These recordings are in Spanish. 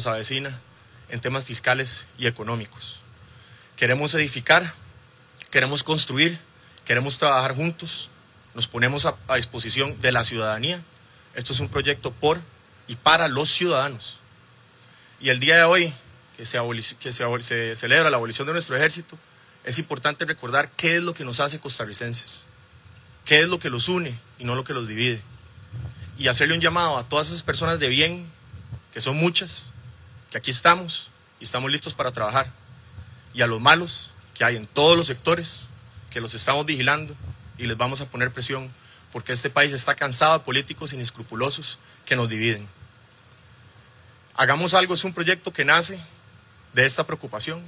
nos avecina en temas fiscales y económicos. Queremos edificar, queremos construir, queremos trabajar juntos, nos ponemos a, disposición de la ciudadanía. Esto es un proyecto por y para los ciudadanos. Y el día de hoy, que, se, que se celebra la abolición de nuestro ejército, es importante recordar qué es lo que nos hace costarricenses, qué es lo que los une y no lo que los divide. Y hacerle un llamado a todas esas personas de bien, que son muchas, que aquí estamos y estamos listos para trabajar, y a los malos que hay en todos los sectores, que los estamos vigilando y les vamos a poner presión, porque este país está cansado de políticos inescrupulosos que nos dividen. Hagamos algo es un proyecto que nace de esta preocupación.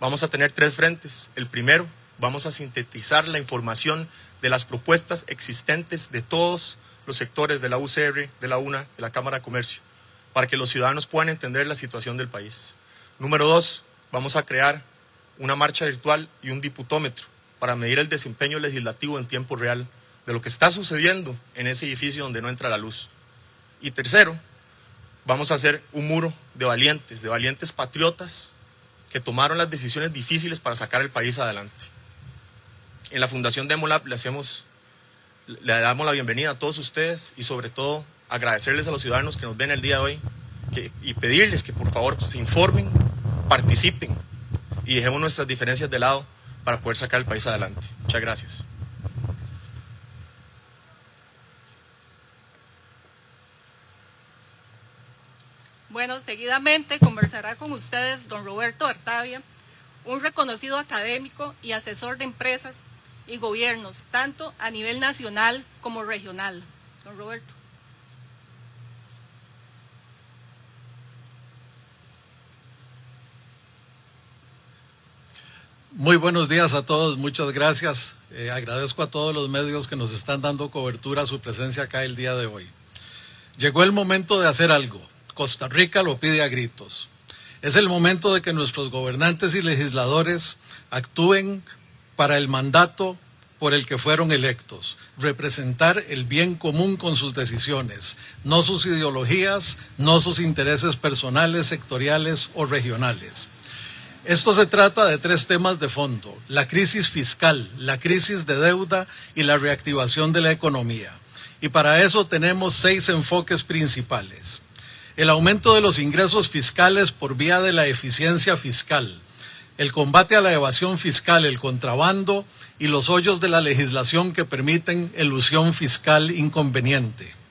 Vamos a tener tres frentes. El primero, vamos a sintetizar la información de las propuestas existentes de todos los sectores de la UCR, de la UNA, de la Cámara de Comercio, para que los ciudadanos puedan entender la situación del país. Número dos, vamos a crear una marcha virtual y un diputómetro para medir el desempeño legislativo en tiempo real de lo que está sucediendo en ese edificio donde no entra la luz. Y tercero, vamos a hacer un muro de valientes, de valientes patriotas que tomaron las decisiones difíciles para sacar el país adelante. En la Fundación Demolab le, hacemos, le damos la bienvenida a todos ustedes y sobre todo agradecerles a los ciudadanos que nos ven el día de hoy y pedirles que por favor se informen, participen y dejemos nuestras diferencias de lado para poder sacar el país adelante. Muchas gracias. Bueno, seguidamente conversará con ustedes don Roberto Artavia, un reconocido académico y asesor de empresas y gobiernos, tanto a nivel nacional como regional. Don Roberto. Muy buenos días a todos, muchas gracias. Eh, agradezco a todos los medios que nos están dando cobertura a su presencia acá el día de hoy. Llegó el momento de hacer algo. Costa Rica lo pide a gritos. Es el momento de que nuestros gobernantes y legisladores actúen para el mandato por el que fueron electos, representar el bien común con sus decisiones, no sus ideologías, no sus intereses personales, sectoriales o regionales. Esto se trata de tres temas de fondo, la crisis fiscal, la crisis de deuda y la reactivación de la economía. Y para eso tenemos seis enfoques principales. El aumento de los ingresos fiscales por vía de la eficiencia fiscal, el combate a la evasión fiscal, el contrabando y los hoyos de la legislación que permiten elusión fiscal inconveniente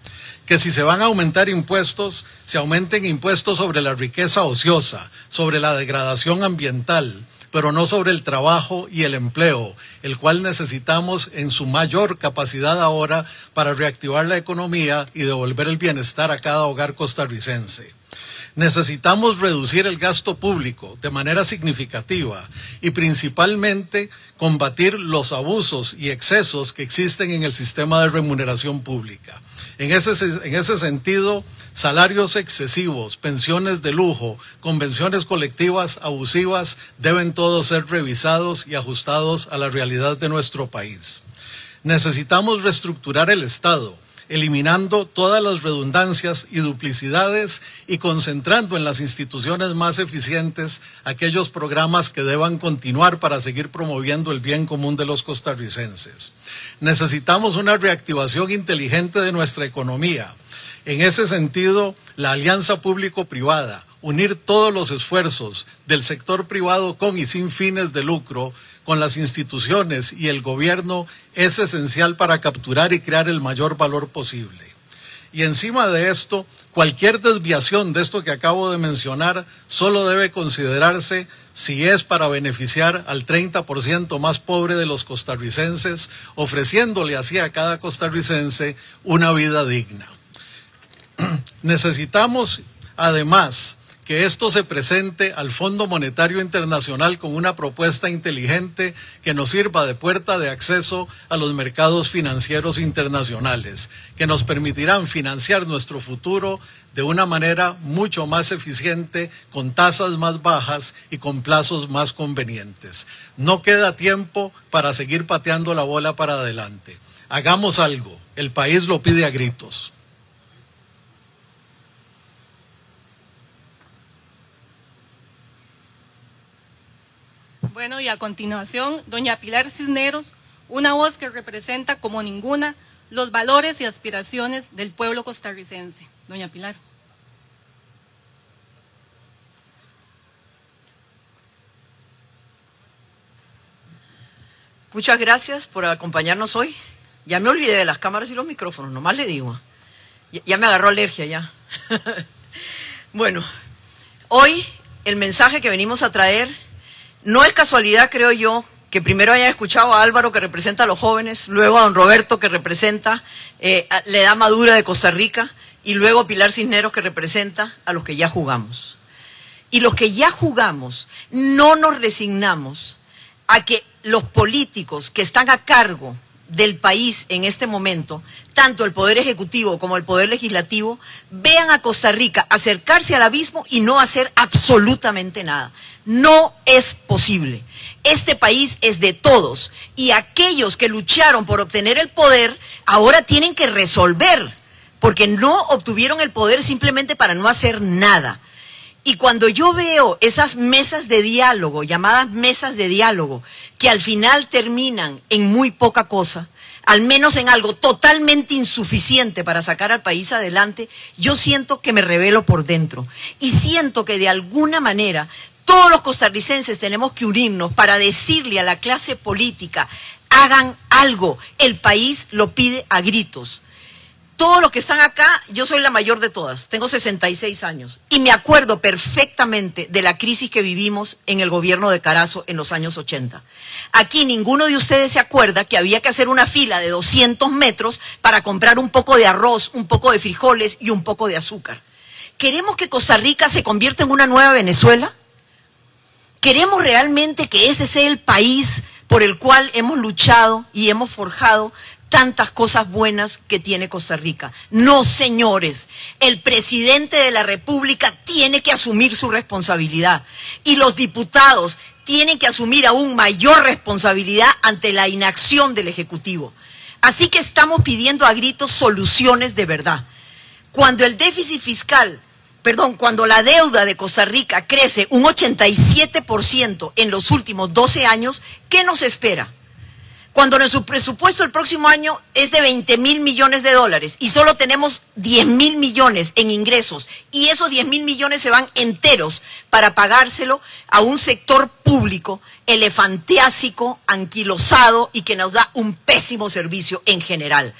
que si se van a aumentar impuestos, se aumenten impuestos sobre la riqueza ociosa, sobre la degradación ambiental, pero no sobre el trabajo y el empleo, el cual necesitamos en su mayor capacidad ahora para reactivar la economía y devolver el bienestar a cada hogar costarricense. Necesitamos reducir el gasto público de manera significativa y principalmente combatir los abusos y excesos que existen en el sistema de remuneración pública. En ese, en ese sentido, salarios excesivos, pensiones de lujo, convenciones colectivas abusivas deben todos ser revisados y ajustados a la realidad de nuestro país. Necesitamos reestructurar el Estado eliminando todas las redundancias y duplicidades y concentrando en las instituciones más eficientes aquellos programas que deban continuar para seguir promoviendo el bien común de los costarricenses. Necesitamos una reactivación inteligente de nuestra economía. En ese sentido, la alianza público-privada, unir todos los esfuerzos del sector privado con y sin fines de lucro con las instituciones y el gobierno es esencial para capturar y crear el mayor valor posible. Y encima de esto, cualquier desviación de esto que acabo de mencionar solo debe considerarse si es para beneficiar al 30% más pobre de los costarricenses, ofreciéndole así a cada costarricense una vida digna. Necesitamos, además, que esto se presente al Fondo Monetario Internacional con una propuesta inteligente que nos sirva de puerta de acceso a los mercados financieros internacionales, que nos permitirán financiar nuestro futuro de una manera mucho más eficiente, con tasas más bajas y con plazos más convenientes. No queda tiempo para seguir pateando la bola para adelante. Hagamos algo. El país lo pide a gritos. Bueno, y a continuación, doña Pilar Cisneros, una voz que representa como ninguna los valores y aspiraciones del pueblo costarricense. Doña Pilar. Muchas gracias por acompañarnos hoy. Ya me olvidé de las cámaras y los micrófonos, nomás le digo. Ya, me agarró alergia ya. bueno, hoy el mensaje que venimos a traer no es casualidad, creo yo, que primero hayan escuchado a Álvaro que representa a los jóvenes, luego a don Roberto que representa eh, la edad madura de Costa Rica y luego a Pilar Cisneros que representa a los que ya jugamos. Y los que ya jugamos no nos resignamos a que los políticos que están a cargo del país en este momento, tanto el Poder Ejecutivo como el Poder Legislativo, vean a Costa Rica acercarse al abismo y no hacer absolutamente nada. No es posible. Este país es de todos y aquellos que lucharon por obtener el poder ahora tienen que resolver, porque no obtuvieron el poder simplemente para no hacer nada. Y cuando yo veo esas mesas de diálogo, llamadas mesas de diálogo, que al final terminan en muy poca cosa, al menos en algo totalmente insuficiente para sacar al país adelante, yo siento que me revelo por dentro. Y siento que de alguna manera todos los costarricenses tenemos que unirnos para decirle a la clase política, hagan algo, el país lo pide a gritos todos los que están acá, yo soy la mayor de todas, tengo 66 años y me acuerdo perfectamente de la crisis que vivimos en el gobierno de Carazo en los años 80. Aquí ninguno de ustedes se acuerda que había que hacer una fila de 200 metros para comprar un poco de arroz, un poco de frijoles y un poco de azúcar. ¿Queremos que Costa Rica se convierta en una nueva Venezuela? ¿Queremos realmente que ese sea el país por el cual hemos luchado y hemos forjado tantas cosas buenas que tiene Costa Rica. No, señores, el presidente de la República tiene que asumir su responsabilidad y los diputados tienen que asumir aún mayor responsabilidad ante la inacción del Ejecutivo. Así que estamos pidiendo a gritos soluciones de verdad. Cuando el déficit fiscal, perdón, cuando la deuda de Costa Rica crece un 87% en los últimos 12 años, ¿qué nos espera? Cuando nuestro presupuesto el próximo año es de 20 mil millones de dólares y solo tenemos 10 mil millones en ingresos y esos 10 mil millones se van enteros para pagárselo a un sector público elefantiásico, anquilosado y que nos da un pésimo servicio en general.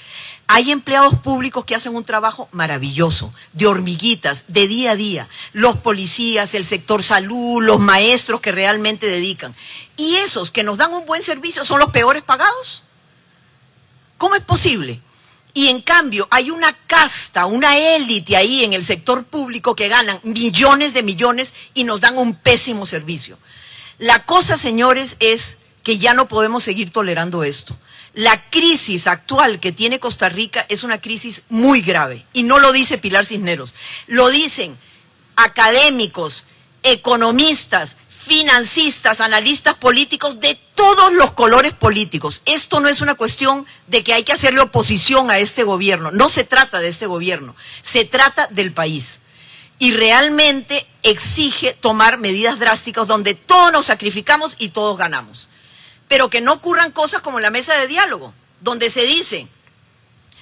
Hay empleados públicos que hacen un trabajo maravilloso, de hormiguitas, de día a día. Los policías, el sector salud, los maestros que realmente dedican. Y esos que nos dan un buen servicio son los peores pagados. ¿Cómo es posible? Y en cambio hay una casta, una élite ahí en el sector público que ganan millones de millones y nos dan un pésimo servicio. La cosa, señores, es que ya no podemos seguir tolerando esto. La crisis actual que tiene Costa Rica es una crisis muy grave y no lo dice Pilar Cisneros, lo dicen académicos, economistas, financistas, analistas políticos de todos los colores políticos. Esto no es una cuestión de que hay que hacerle oposición a este gobierno, no se trata de este gobierno, se trata del país. Y realmente exige tomar medidas drásticas donde todos nos sacrificamos y todos ganamos pero que no ocurran cosas como la mesa de diálogo, donde se dice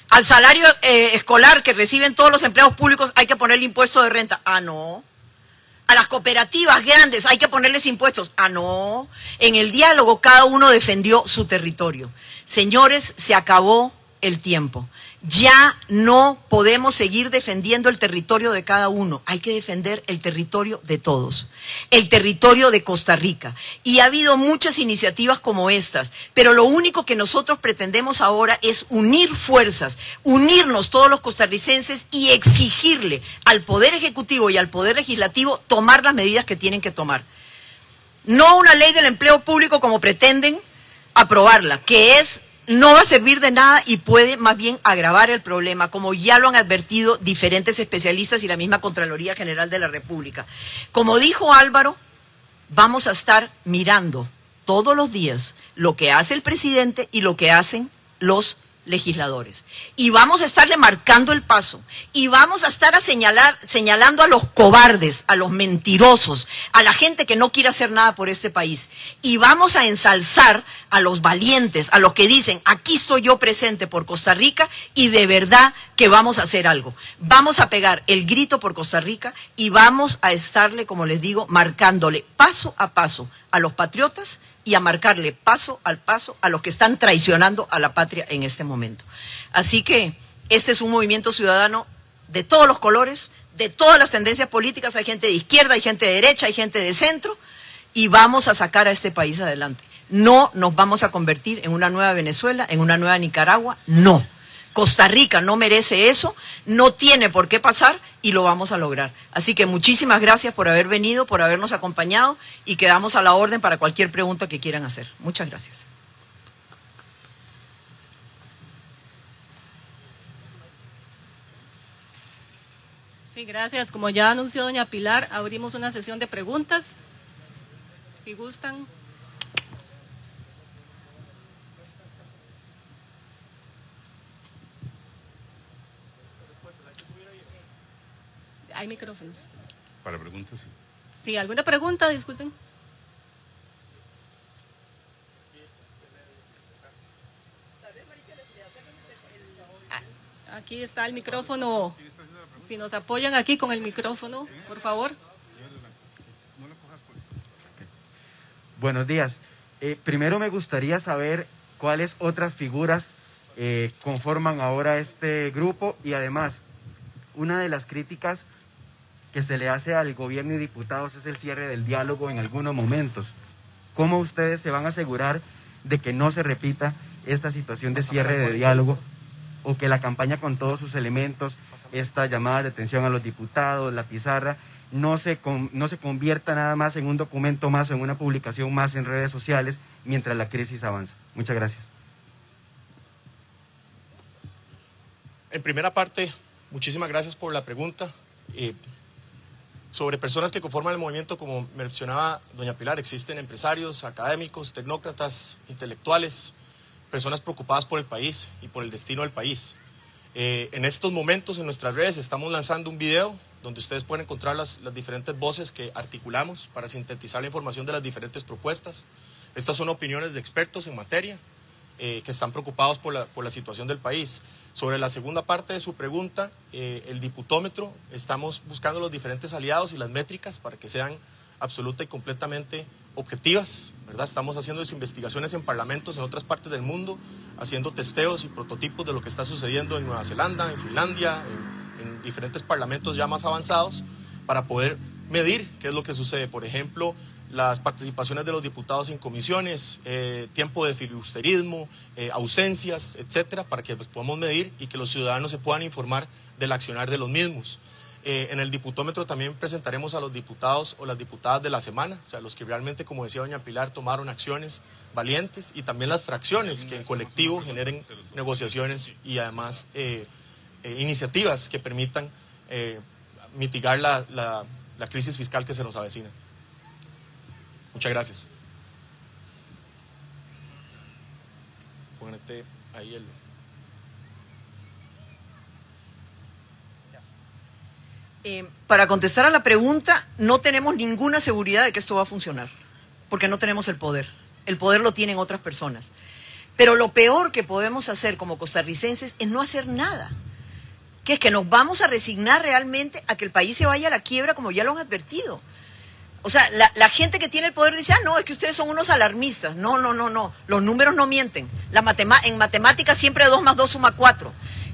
al salario eh, escolar que reciben todos los empleados públicos hay que ponerle impuesto de renta. Ah, no. A las cooperativas grandes hay que ponerles impuestos. Ah, no. En el diálogo cada uno defendió su territorio. Señores, se acabó el tiempo. Ya no podemos seguir defendiendo el territorio de cada uno, hay que defender el territorio de todos, el territorio de Costa Rica. Y ha habido muchas iniciativas como estas, pero lo único que nosotros pretendemos ahora es unir fuerzas, unirnos todos los costarricenses y exigirle al Poder Ejecutivo y al Poder Legislativo tomar las medidas que tienen que tomar. No una ley del empleo público como pretenden aprobarla, que es no va a servir de nada y puede más bien agravar el problema, como ya lo han advertido diferentes especialistas y la misma Contraloría General de la República. Como dijo Álvaro, vamos a estar mirando todos los días lo que hace el presidente y lo que hacen los legisladores. Y vamos a estarle marcando el paso. Y vamos a estar a señalar, señalando a los cobardes, a los mentirosos, a la gente que no quiere hacer nada por este país. Y vamos a ensalzar a los valientes, a los que dicen, aquí estoy yo presente por Costa Rica y de verdad que vamos a hacer algo. Vamos a pegar el grito por Costa Rica y vamos a estarle, como les digo, marcándole paso a paso a los patriotas y a marcarle paso al paso a los que están traicionando a la patria en este momento. Así que este es un movimiento ciudadano de todos los colores, de todas las tendencias políticas, hay gente de izquierda, hay gente de derecha, hay gente de centro, y vamos a sacar a este país adelante. No nos vamos a convertir en una nueva Venezuela, en una nueva Nicaragua, no. Costa Rica no merece eso, no tiene por qué pasar y lo vamos a lograr. Así que muchísimas gracias por haber venido, por habernos acompañado y quedamos a la orden para cualquier pregunta que quieran hacer. Muchas gracias. Sí, gracias. Como ya anunció doña Pilar, abrimos una sesión de preguntas. Si gustan. Hay micrófonos. Para preguntas. Sí, ¿alguna pregunta? Disculpen. Aquí está el micrófono. Si nos apoyan aquí con el micrófono, por favor. Buenos días. Eh, primero me gustaría saber cuáles otras figuras eh, conforman ahora este grupo y además, una de las críticas que se le hace al gobierno y diputados es el cierre del diálogo en algunos momentos. ¿Cómo ustedes se van a asegurar de que no se repita esta situación de cierre de diálogo o que la campaña con todos sus elementos, esta llamada de atención a los diputados, la pizarra, no se, no se convierta nada más en un documento más o en una publicación más en redes sociales mientras la crisis avanza? Muchas gracias. En primera parte, muchísimas gracias por la pregunta. Eh, sobre personas que conforman el movimiento, como mencionaba doña Pilar, existen empresarios, académicos, tecnócratas, intelectuales, personas preocupadas por el país y por el destino del país. Eh, en estos momentos en nuestras redes estamos lanzando un video donde ustedes pueden encontrar las, las, diferentes voces que articulamos para sintetizar la información de las diferentes propuestas. Estas son opiniones de expertos en materia eh, que están preocupados por la, por la situación del país. Sobre la segunda parte de su pregunta, eh, el diputómetro, estamos buscando los diferentes aliados y las métricas para que sean absoluta y completamente objetivas, ¿verdad? Estamos haciendo investigaciones en parlamentos en otras partes del mundo, haciendo testeos y prototipos de lo que está sucediendo en Nueva Zelanda, en Finlandia, en, en diferentes parlamentos ya más avanzados, para poder medir qué es lo que sucede. Por ejemplo, las participaciones de los diputados en comisiones, eh, tiempo de filibusterismo, eh, ausencias, etcétera, para que pues, podamos medir y que los ciudadanos se puedan informar del accionar de los mismos. Eh, en el diputómetro también presentaremos a los diputados o las diputadas de la semana, o sea, los que realmente, como decía doña Pilar, tomaron acciones valientes y también las fracciones que en colectivo generen negociaciones y además iniciativas que permitan mitigar la, la crisis fiscal que se nos avecina. Muchas gracias. Póngate ahí el... Eh, para contestar a la pregunta, no tenemos ninguna seguridad de que esto va a funcionar, porque no tenemos el poder. El poder lo tienen otras personas. Pero lo peor que podemos hacer como costarricenses es no hacer nada. Que es que nos vamos a resignar realmente a que el país se vaya a la quiebra como ya lo han advertido. O sea, la, gente que tiene el poder dice, ah, no, es que ustedes son unos alarmistas. No, no, no, no. Los números no mienten. La en matemáticas siempre 2 más 2 suma 4.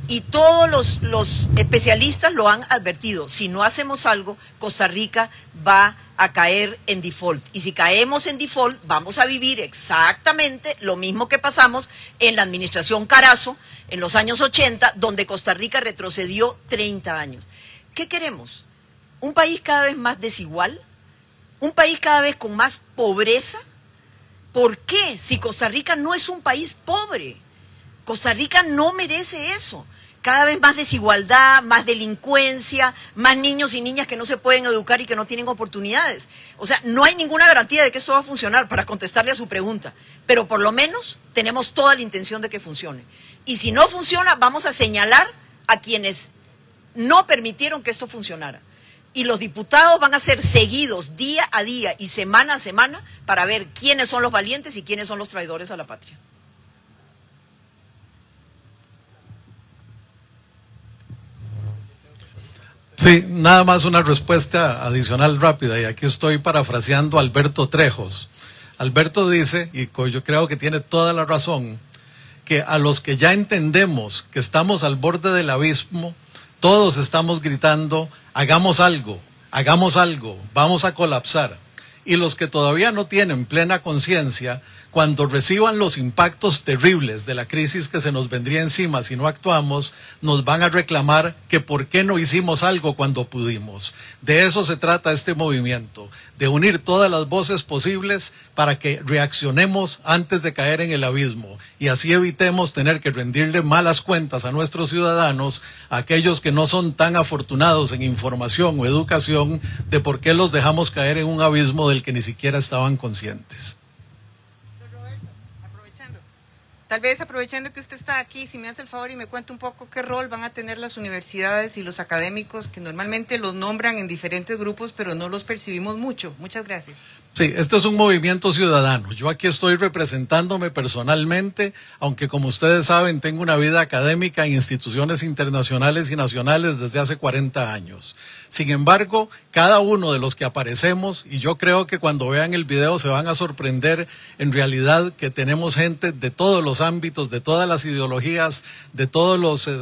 Y todos los, los especialistas lo han advertido. Si no hacemos algo, Costa Rica va a caer en default. Y si caemos en default, vamos a vivir exactamente lo mismo que pasamos en la administración Carazo en los años 80, donde Costa Rica retrocedió 30 años. ¿Qué queremos? ¿Un país cada vez más desigual? Un país cada vez con más pobreza. ¿Por qué? Si Costa Rica no es un país pobre. Costa Rica no merece eso. Cada vez más desigualdad, más delincuencia, más niños y niñas que no se pueden educar y que no tienen oportunidades. O sea, no hay ninguna garantía de que esto va a funcionar para contestarle a su pregunta, pero por lo menos tenemos toda la intención de que funcione. Y si no funciona, vamos a señalar a quienes no permitieron que esto funcionara. Y los diputados van a ser seguidos día a día y semana a semana para ver quiénes son los valientes y quiénes son los traidores a la patria. Sí, nada más una respuesta adicional rápida y aquí estoy parafraseando a Alberto Trejos. Alberto dice, y yo creo que tiene toda la razón, que a los que ya entendemos que estamos al borde del abismo, todos estamos gritando, hagamos algo, hagamos algo, vamos a colapsar. Y los que todavía no tienen plena conciencia, cuando reciban los impactos terribles de la crisis que se nos vendría encima si no actuamos, nos van a reclamar que por qué no hicimos algo cuando pudimos. De eso se trata este movimiento, de unir todas las voces posibles para que reaccionemos antes de caer en el abismo y así evitemos tener que rendirle malas cuentas a nuestros ciudadanos, aquellos que no son tan afortunados en información o educación, de por qué los dejamos caer en un abismo del que ni siquiera estaban conscientes. Tal vez aprovechando que usted está aquí, si me hace el favor y me cuenta un poco qué rol van a tener las universidades y los académicos que normalmente los nombran en diferentes grupos, pero no los percibimos mucho. Muchas gracias. Sí, este es un movimiento ciudadano. Yo aquí estoy representándome personalmente, aunque como ustedes saben, tengo una vida académica en instituciones internacionales y nacionales desde hace 40 años. Sin embargo, cada uno de los que aparecemos, y yo creo que cuando vean el video se van a sorprender en realidad que tenemos gente de todos los ámbitos, de todas las ideologías, de todos los, eh,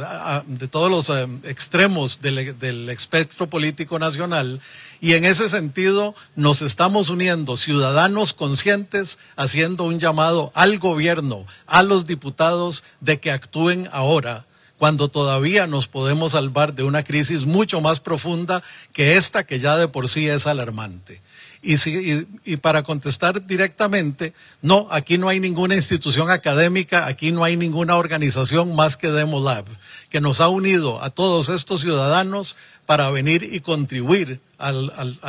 de todos los eh, extremos del, del espectro político nacional, y en ese sentido nos estamos uniendo ciudadanos conscientes haciendo un llamado al gobierno, a los diputados de que actúen ahora cuando todavía nos podemos salvar de una crisis mucho más profunda que esta que ya de por sí es alarmante. Y, para contestar directamente, no, aquí no hay ninguna institución académica, aquí no hay ninguna organización más que Demolab, que nos ha unido a todos estos ciudadanos para venir y contribuir a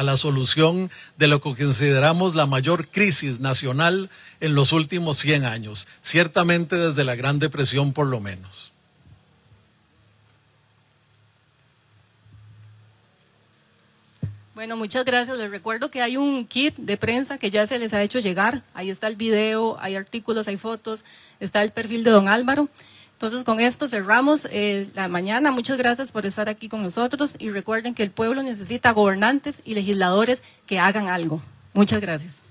la solución de lo que consideramos la mayor crisis nacional en los últimos 100 años, ciertamente desde la Gran Depresión por lo menos. Bueno, muchas gracias. Les recuerdo que hay un kit de prensa que ya se les ha hecho llegar. Ahí está el video, hay artículos, hay fotos, está el perfil de don Álvaro. Entonces, con esto cerramos eh, la mañana. Muchas gracias por estar aquí con nosotros y recuerden que el pueblo necesita gobernantes y legisladores que hagan algo. Muchas gracias.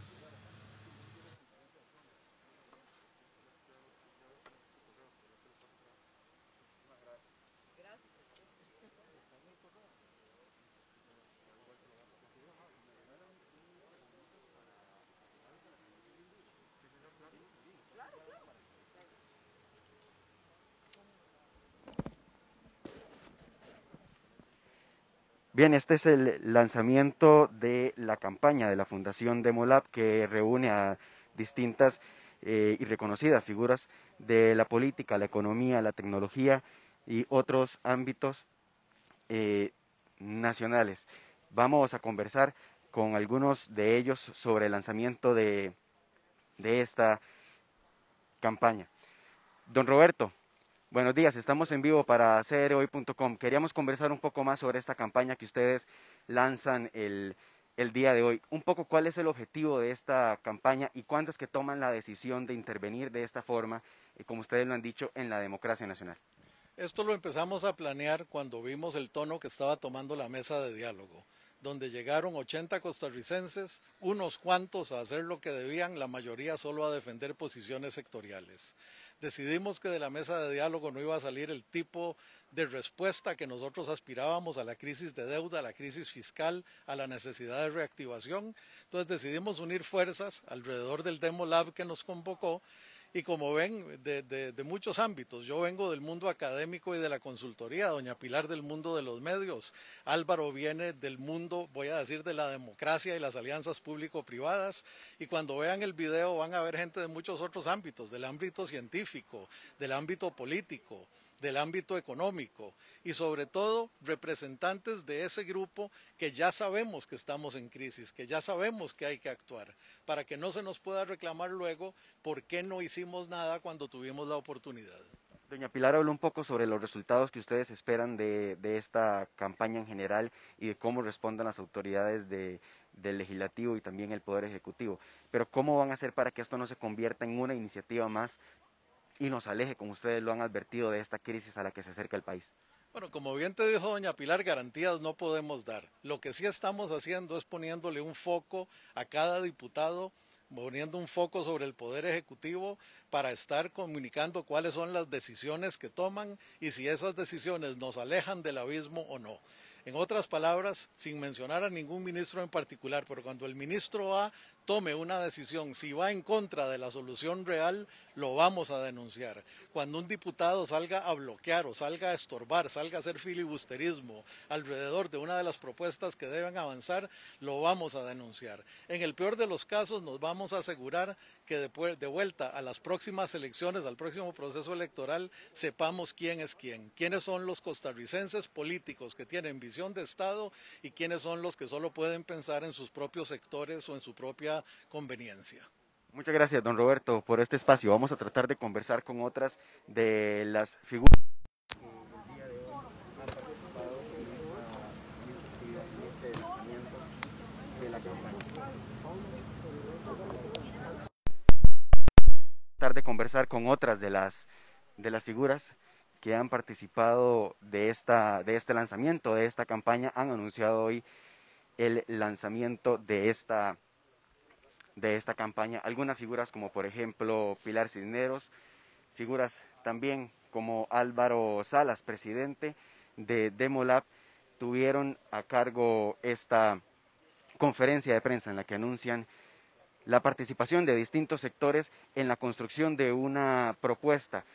Bien, este es el lanzamiento de la campaña de la Fundación Demolab que reúne a distintas eh, y reconocidas figuras de la política, la economía, la tecnología y otros ámbitos eh, nacionales. Vamos a conversar con algunos de ellos sobre el lanzamiento de, de esta campaña. Don Roberto, Buenos días, estamos en vivo para crhoy.com. Queríamos conversar un poco más sobre esta campaña que ustedes lanzan el, día de hoy. Un poco cuál es el objetivo de esta campaña y cuándo es que toman la decisión de intervenir de esta forma, eh, como ustedes lo han dicho, en la democracia nacional. Esto lo empezamos a planear cuando vimos el tono que estaba tomando la mesa de diálogo, donde llegaron 80 costarricenses, unos cuantos a hacer lo que debían, la mayoría solo a defender posiciones sectoriales decidimos que de la mesa de diálogo no iba a salir el tipo de respuesta que nosotros aspirábamos a la crisis de deuda, a la crisis fiscal, a la necesidad de reactivación. Entonces decidimos unir fuerzas alrededor del Demo Lab que nos convocó y como ven, de, muchos ámbitos. Yo vengo del mundo académico y de la consultoría, doña Pilar del mundo de los medios, Álvaro viene del mundo, voy a decir, de la democracia y las alianzas público-privadas, y cuando vean el video van a ver gente de muchos otros ámbitos, del ámbito científico, del ámbito político, del ámbito económico y sobre todo representantes de ese grupo que ya sabemos que estamos en crisis, que ya sabemos que hay que actuar, para que no se nos pueda reclamar luego por qué no hicimos nada cuando tuvimos la oportunidad. Doña Pilar habló un poco sobre los resultados que ustedes esperan de, esta campaña en general y de cómo respondan las autoridades del legislativo y también el Poder Ejecutivo. Pero ¿cómo van a hacer para que esto no se convierta en una iniciativa más y nos aleje, como ustedes lo han advertido, de esta crisis a la que se acerca el país? Bueno, como bien te dijo doña Pilar, garantías no podemos dar. Lo que sí estamos haciendo es poniéndole un foco a cada diputado poniendo un foco sobre el Poder Ejecutivo para estar comunicando cuáles son las decisiones que toman y si esas decisiones nos alejan del abismo o no. En otras palabras, sin mencionar a ningún ministro en particular, pero cuando el ministro A tome una decisión, si va en contra de la solución real, lo vamos a denunciar. Cuando un diputado salga a bloquear o salga a estorbar, salga a hacer filibusterismo alrededor de una de las propuestas que deben avanzar, lo vamos a denunciar. En el peor de los casos, nos vamos a asegurar que de, vuelta a las próximas elecciones, al próximo proceso electoral, sepamos quién es quién, quiénes son los costarricenses políticos que tienen visión de Estado y quiénes son los que solo pueden pensar en sus propios sectores o en su propia conveniencia. Muchas gracias, don Roberto, por este espacio. Vamos a tratar de conversar con otras de las figuras de conversar con otras de las, de las figuras que han participado de, esta, de este lanzamiento, de esta campaña, han anunciado hoy el lanzamiento de esta, de esta campaña. Algunas figuras como por ejemplo Pilar Cisneros, figuras también como Álvaro Salas, presidente de Demolab, tuvieron a cargo esta conferencia de prensa en la que anuncian la participación de distintos sectores en la construcción de una propuesta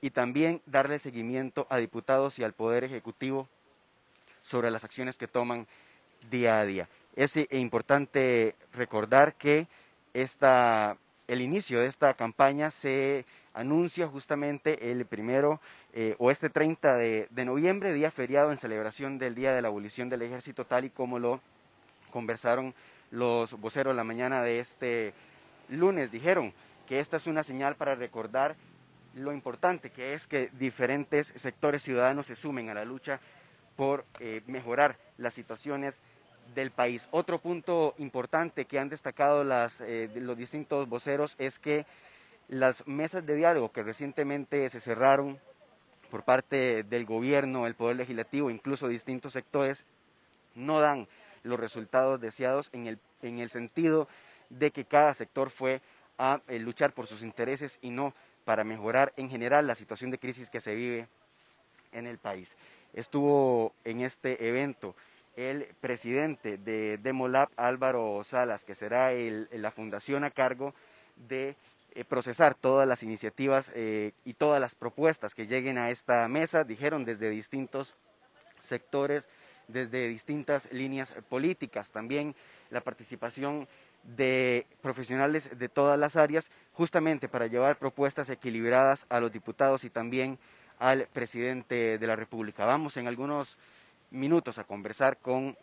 y también darle seguimiento a diputados y al Poder Ejecutivo sobre las acciones que toman día a día. Es importante recordar que esta, el inicio de esta campaña se anuncia justamente el primero eh, o este 30 de, de noviembre, día feriado en celebración del Día de la Abolición del Ejército, tal y como lo conversaron los voceros la mañana de este lunes dijeron que esta es una señal para recordar lo importante que es que diferentes sectores ciudadanos se sumen a la lucha por eh, mejorar las situaciones del país. Otro punto importante que han destacado las, eh, los distintos voceros es que las mesas de diálogo que recientemente se cerraron por parte del gobierno, el Poder Legislativo, incluso distintos sectores, no dan los resultados deseados en el, en el sentido de que cada sector fue a eh, luchar por sus intereses y no para mejorar en general la situación de crisis que se vive en el país. Estuvo en este evento el presidente de Demolab, Álvaro Salas, que será la fundación a cargo de eh, procesar todas las iniciativas eh, y todas las propuestas que lleguen a esta mesa, dijeron desde distintos sectores desde distintas líneas políticas, también la participación de profesionales de todas las áreas, justamente para llevar propuestas equilibradas a los diputados y también al presidente de la República. Vamos en algunos minutos a conversar con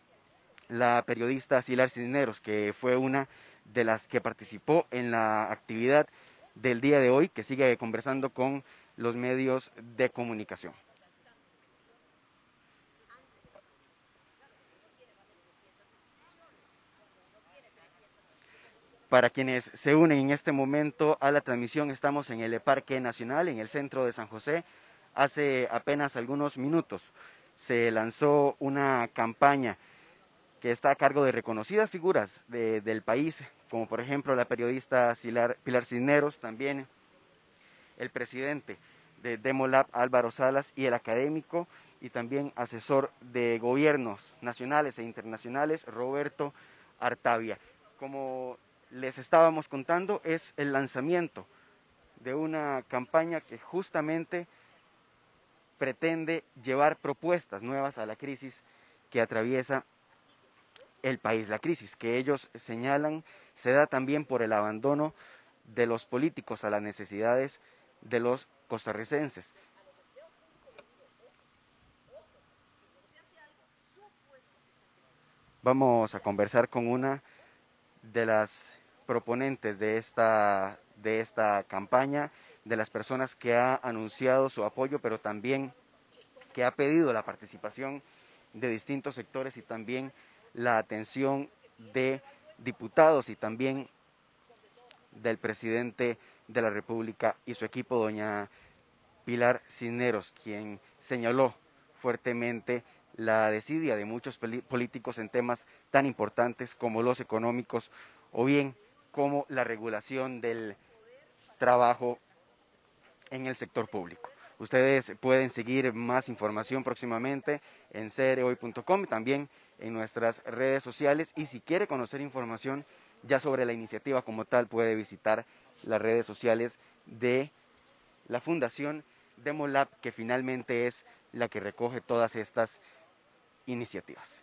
la periodista Silar Cisneros, que fue una de las que participó en la actividad del día de hoy, que sigue conversando con los medios de comunicación. Para quienes se unen en este momento a la transmisión, estamos en el Parque Nacional, en el centro de San José. Hace apenas algunos minutos se lanzó una campaña que está a cargo de reconocidas figuras del país, como por ejemplo la periodista Pilar Cisneros, también el presidente de Demolab Álvaro Salas y el académico y también asesor de gobiernos nacionales e internacionales Roberto Artavia. Como les estábamos contando es el lanzamiento de una campaña que justamente pretende llevar propuestas nuevas a la crisis que atraviesa el país. La crisis que ellos señalan se da también por el abandono de los políticos a las necesidades de los costarricenses. Vamos a conversar con una de las proponentes de esta, de esta campaña, de las personas que ha anunciado su apoyo, pero también que ha pedido la participación de distintos sectores y también la atención de diputados y también del presidente de la República y su equipo, doña Pilar Cisneros, quien señaló fuertemente la desidia de muchos políticos en temas tan importantes como los económicos o bien como la regulación del trabajo en el sector público. Ustedes pueden seguir más información próximamente en cerehoy.com, también en nuestras redes sociales y si quiere conocer información ya sobre la iniciativa como tal puede visitar las redes sociales de la Fundación Demolab que finalmente es la que recoge todas estas iniciativas.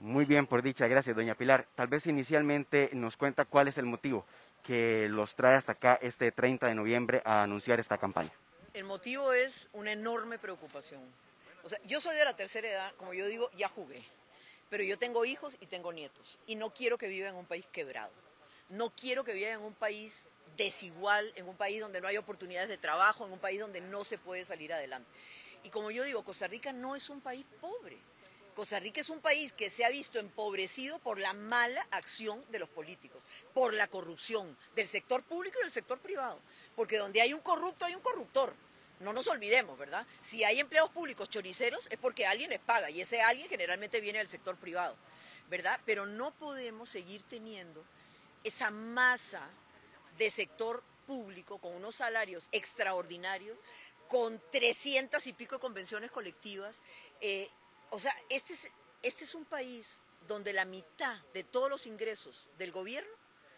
Muy bien, por dicha, gracias, doña Pilar. Tal vez inicialmente nos cuenta cuál es el motivo que los trae hasta acá este 30 de noviembre a anunciar esta campaña. El motivo es una enorme preocupación. O sea, yo soy de la tercera edad, como yo digo, ya jugué. Pero yo tengo hijos y tengo nietos y no quiero que vivan en un país quebrado. No quiero que vivan en un país desigual, en un país donde no hay oportunidades de trabajo, en un país donde no se puede salir adelante. Y como yo digo, Costa Rica no es un país pobre. Costa Rica es un país que se ha visto empobrecido por la mala acción de los políticos, por la corrupción del sector público y del sector privado. Porque donde hay un corrupto hay un corruptor. No nos olvidemos, ¿verdad? Si hay empleados públicos choriceros es porque alguien les paga y ese alguien generalmente viene del sector privado, ¿verdad? Pero no podemos seguir teniendo esa masa de sector público con unos salarios extraordinarios, con 300 y pico de convenciones colectivas. Eh, o sea, este es, este es un país donde la mitad de todos los ingresos del gobierno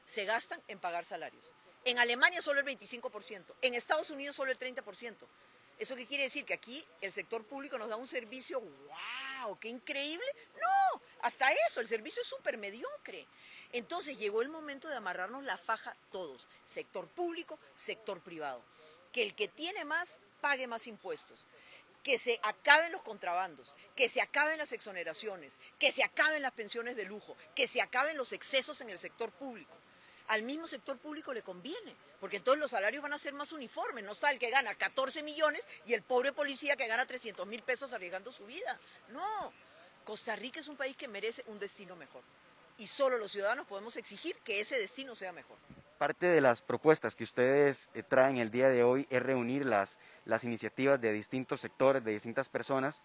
se gastan en pagar salarios. En Alemania solo el 25%, en Estados Unidos solo el 30%. ¿Eso qué quiere decir? Que aquí el sector público nos da un servicio, wow, qué increíble. No, hasta eso, el servicio es súper mediocre. Entonces llegó el momento de amarrarnos la faja todos, sector público, sector privado. Que el que tiene más pague más impuestos, que se acaben los contrabandos, que se acaben las exoneraciones, que se acaben las pensiones de lujo, que se acaben los excesos en el sector público al mismo sector público le conviene, porque entonces los salarios van a ser más uniformes, no está el que gana 14 millones y el pobre policía que gana 300 mil pesos arriesgando su vida. No, Costa Rica es un país que merece un destino mejor y solo los ciudadanos podemos exigir que ese destino sea mejor. Parte de las propuestas que ustedes eh, traen el día de hoy es reunir las, las iniciativas de distintos sectores, de distintas personas,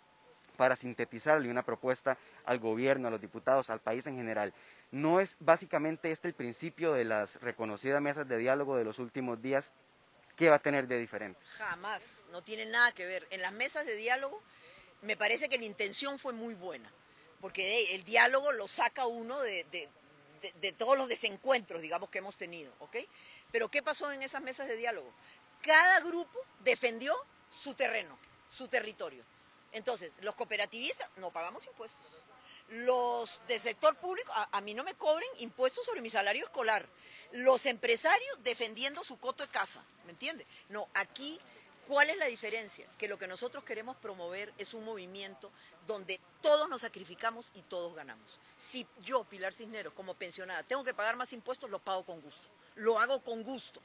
para sintetizarle una propuesta al gobierno, a los diputados, al país en general. ¿No es básicamente este el principio de las reconocidas mesas de diálogo de los últimos días? ¿Qué va a tener de diferente? Jamás, no tiene nada que ver. En las mesas de diálogo me parece que la intención fue muy buena, porque el diálogo lo saca uno de, de todos los desencuentros, digamos, que hemos tenido, ¿ok? Pero ¿qué pasó en esas mesas de diálogo? Cada grupo defendió su terreno, su territorio. Entonces, los cooperativistas no pagamos impuestos. Los del sector público, a, mí no me cobren impuestos sobre mi salario escolar. Los empresarios defendiendo su coto de casa, ¿me entiende? No, aquí, ¿cuál es la diferencia? Que lo que nosotros queremos promover es un movimiento donde todos nos sacrificamos y todos ganamos. Si yo, Pilar Cisneros, como pensionada, tengo que pagar más impuestos, lo pago con gusto. Lo hago con gusto.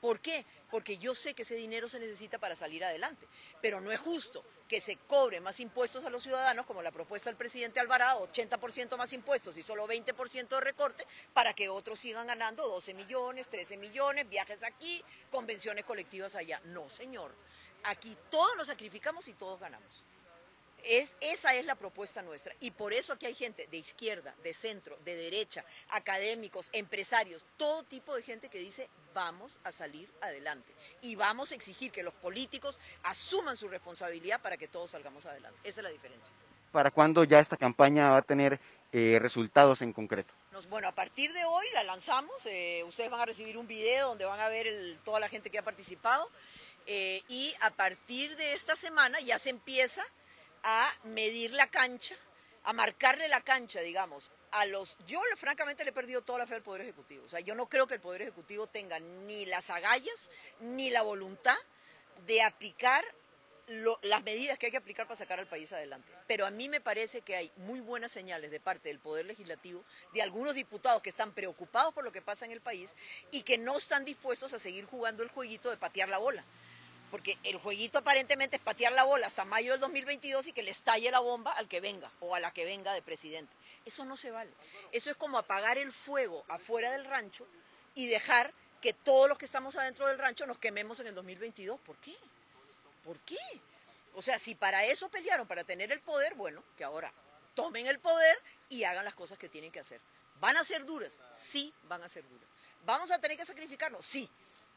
¿Por qué? Porque yo sé que ese dinero se necesita para salir adelante, pero no es justo que se cobre más impuestos a los ciudadanos, como la propuesta del presidente Alvarado, 80% más impuestos y solo 20% de recorte, para que otros sigan ganando 12 millones, 13 millones, viajes aquí, convenciones colectivas allá. No, señor. Aquí todos nos sacrificamos y todos ganamos. Es, esa es la propuesta nuestra. Y por eso aquí hay gente de izquierda, de centro, de derecha, académicos, empresarios, todo tipo de gente que dice vamos a salir adelante. Y vamos a exigir que los políticos asuman su responsabilidad para que todos salgamos adelante. Esa es la diferencia. ¿Para cuándo ya esta campaña va a tener eh, resultados en concreto? bueno, a partir de hoy la lanzamos. Eh, ustedes van a recibir un video donde van a ver toda la gente que ha participado. Eh, y a partir de esta semana ya se empieza a medir la cancha, a marcarle la cancha, digamos, a los... Yo francamente le he perdido toda la fe al Poder Ejecutivo. O sea, yo no creo que el Poder Ejecutivo tenga ni las agallas ni la voluntad de aplicar las medidas que hay que aplicar para sacar al país adelante. Pero a mí me parece que hay muy buenas señales de parte del Poder Legislativo, de algunos diputados que están preocupados por lo que pasa en el país y que no están dispuestos a seguir jugando el jueguito de patear la bola porque el jueguito aparentemente es patear la bola hasta mayo del 2022 y que le estalle la bomba al que venga o a la que venga de presidente. Eso no se vale. Eso es como apagar el fuego afuera del rancho y dejar que todos los que estamos adentro del rancho nos quememos en el 2022. ¿Por qué? ¿Por qué? O sea, si para eso pelearon, para tener el poder, bueno, que ahora tomen el poder y hagan las cosas que tienen que hacer. ¿Van a ser duras? Sí, van a ser duras. ¿Vamos a tener que sacrificarnos? Sí,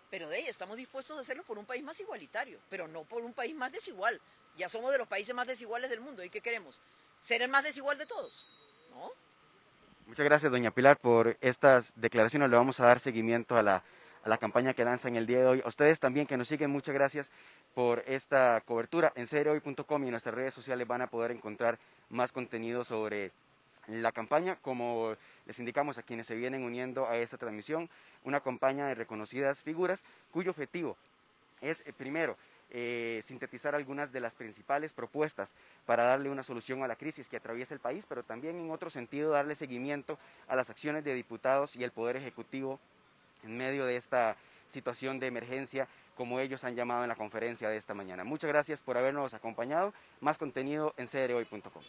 pero de ahí estamos dispuestos a hacerlo por un país más igualitario, pero no por un país más desigual. Ya somos de los países más desiguales del mundo. ¿Y qué queremos? ¿Ser el más desigual de todos? Muchas gracias, doña Pilar, por estas declaraciones. Le vamos a dar seguimiento a la, a la campaña que lanza en el día de hoy. A ustedes también que nos siguen, muchas gracias por esta cobertura. En seriohoy.com y en nuestras redes sociales van a poder encontrar más contenido sobre la campaña, como les indicamos a quienes se vienen uniendo a esta transmisión, una campaña de reconocidas figuras cuyo objetivo es, eh, primero, eh, sintetizar algunas de las principales propuestas para darle una solución a la crisis que atraviesa el país, pero también en otro sentido darle seguimiento a las acciones de diputados y el Poder Ejecutivo en medio de esta situación de emergencia, como ellos han llamado en la conferencia de esta mañana. Muchas gracias por habernos acompañado. Más contenido en crhoy.com.